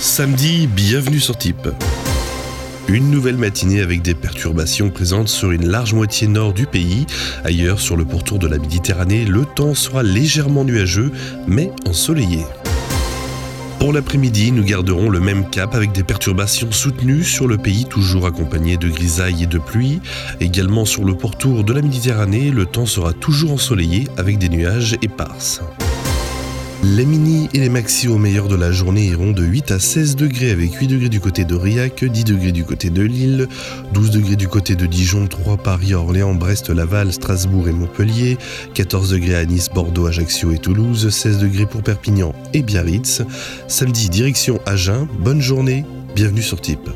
Samedi, bienvenue sur Type. Une nouvelle matinée avec des perturbations présentes sur une large moitié nord du pays. Ailleurs, sur le pourtour de la Méditerranée, le temps sera légèrement nuageux, mais ensoleillé. Pour l'après-midi, nous garderons le même cap avec des perturbations soutenues sur le pays, toujours accompagnées de grisailles et de pluie. Également sur le pourtour de la Méditerranée, le temps sera toujours ensoleillé avec des nuages éparses. Les mini et les maxi au meilleur de la journée iront de 8 à 16 degrés avec 8 degrés du côté de Riac, 10 degrés du côté de Lille, 12 degrés du côté de Dijon, 3 Paris, Orléans, Brest, Laval, Strasbourg et Montpellier, 14 degrés à Nice, Bordeaux, Ajaccio et Toulouse, 16 degrés pour Perpignan et Biarritz. Samedi, direction Agen, bonne journée, bienvenue sur Type.